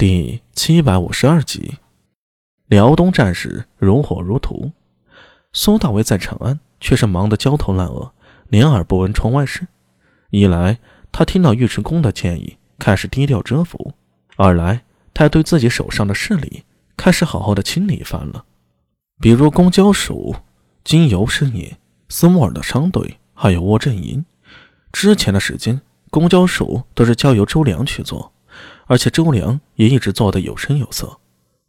第七百五十二集，辽东战事如火如荼，苏大为在长安却是忙得焦头烂额，连耳不闻窗外事。一来，他听到尉迟恭的建议，开始低调蛰伏；二来，他对自己手上的势力开始好好的清理一番了。比如公交署、经由师爷、斯莫尔的商队，还有窝镇营。之前的时间，公交署都是交由周良去做。而且周良也一直做得有声有色，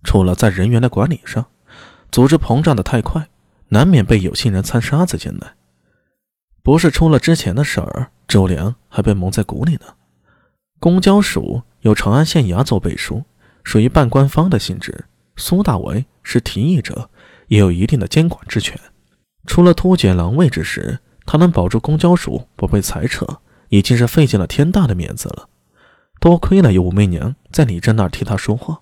除了在人员的管理上，组织膨胀的太快，难免被有心人掺沙子进来。不是出了之前的事儿，周良还被蒙在鼓里呢。公交署有长安县衙做背书，属于半官方的性质。苏大为是提议者，也有一定的监管之权。除了突厥狼卫之时，他能保住公交署不被裁撤，已经是费尽了天大的面子了。多亏了有武媚娘在李真那儿替他说话，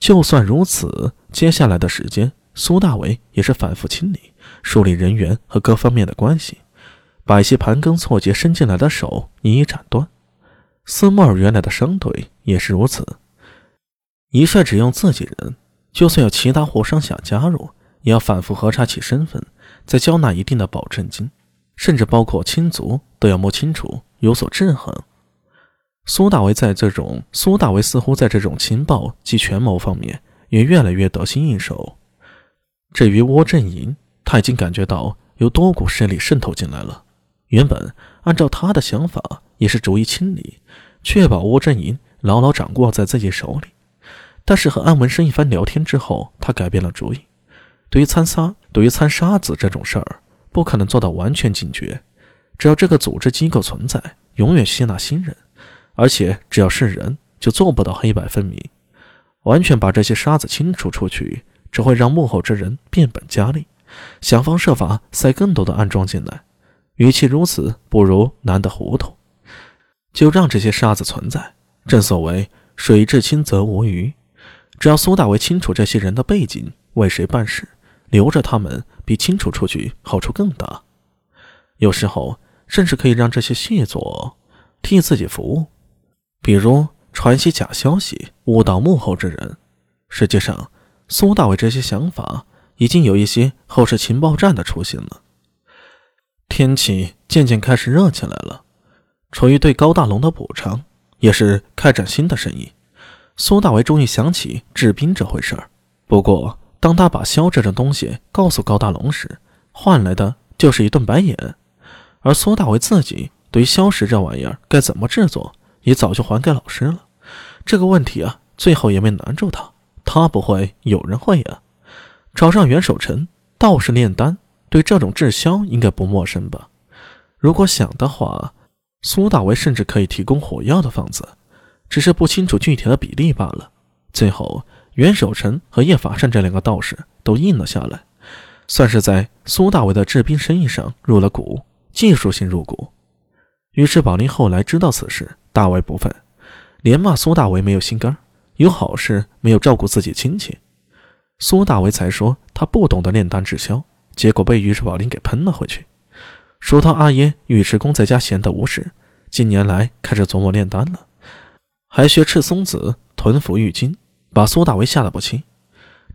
就算如此，接下来的时间，苏大伟也是反复清理、梳理人员和各方面的关系，把一些盘根错节伸进来的手一一斩断。斯莫尔原来的商队也是如此，一帅只用自己人，就算有其他货商想加入，也要反复核查其身份，再交纳一定的保证金，甚至包括亲族都要摸清楚，有所制衡。苏大为在这种苏大为似乎在这种情报及权谋方面也越来越得心应手。至于窝镇营，他已经感觉到有多股势力渗透进来了。原本按照他的想法，也是逐一清理，确保窝镇营牢牢掌握在自己手里。但是和安文生一番聊天之后，他改变了主意。对于参沙，对于参沙子这种事儿，不可能做到完全警觉。只要这个组织机构存在，永远吸纳新人。而且只要是人，就做不到黑白分明。完全把这些沙子清除出去，只会让幕后之人变本加厉，想方设法塞更多的暗桩进来。与其如此，不如难得糊涂，就让这些沙子存在。正所谓水至清则无鱼。只要苏大为清楚这些人的背景，为谁办事，留着他们比清除出去好处更大。有时候甚至可以让这些细作替自己服务。比如传些假消息，误导幕后之人。实际上，苏大伟这些想法已经有一些后世情报站的雏形了。天气渐渐开始热起来了，出于对高大龙的补偿，也是开展新的生意。苏大伟终于想起制冰这回事儿。不过，当他把硝这种东西告诉高大龙时，换来的就是一顿白眼。而苏大伟自己对于硝石这玩意儿该怎么制作？也早就还给老师了，这个问题啊，最后也没难住他。他不会，有人会呀。找上袁守诚，道士炼丹，对这种制销应该不陌生吧？如果想的话，苏大为甚至可以提供火药的方子，只是不清楚具体的比例罢了。最后，袁守诚和叶法善这两个道士都应了下来，算是在苏大为的制冰生意上入了股，技术性入股。于是宝林后来知道此事。大为不忿，连骂苏大为没有心肝有好事没有照顾自己亲戚。苏大为才说他不懂得炼丹制销，结果被尉迟宝林给喷了回去，说他阿爷尉迟恭在家闲得无事，近年来开始琢磨炼丹了，还学赤松子屯服玉金，把苏大为吓得不轻。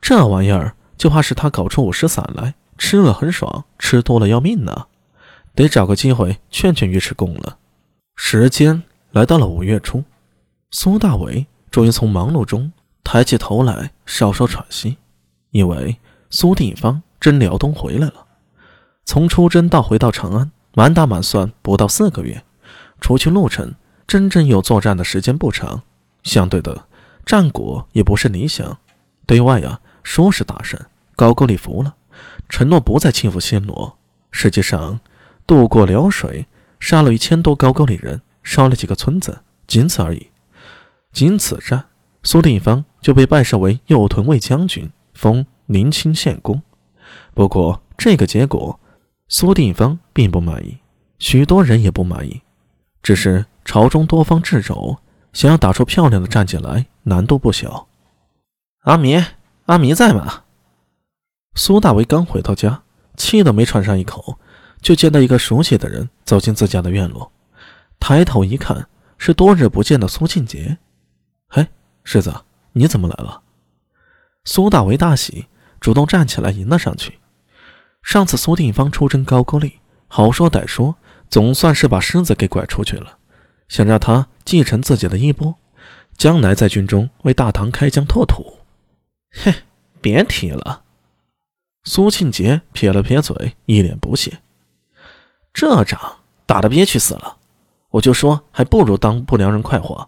这玩意儿就怕是他搞出五石散来，吃了很爽，吃多了要命呢。得找个机会劝劝尉迟恭了。时间。来到了五月初，苏大伟终于从忙碌中抬起头来，稍稍喘息，因为苏定方真辽东回来了。从出征到回到长安，满打满算不到四个月。除去路程，真正有作战的时间不长。相对的，战果也不是理想。对外啊，说是大胜，高句丽服了，承诺不再侵犯暹罗。实际上，渡过辽水，杀了一千多高句丽人。烧了几个村子，仅此而已。仅此战，苏定方就被拜设为右屯卫将军，封临清县公。不过，这个结果，苏定方并不满意，许多人也不满意。只是朝中多方掣肘，想要打出漂亮的战绩来，难度不小。阿弥，阿弥在吗？苏大为刚回到家，气都没喘上一口，就见到一个熟悉的人走进自家的院落。抬头一看，是多日不见的苏庆杰。嘿，世子，你怎么来了？”苏大为大喜，主动站起来迎了上去。上次苏定方出征高句丽，好说歹说，总算是把狮子给拐出去了，想让他继承自己的衣钵，将来在军中为大唐开疆拓土。嘿，别提了。苏庆杰撇了撇嘴，一脸不屑：“这仗打得憋屈死了，我就说还不如当不良人快活。”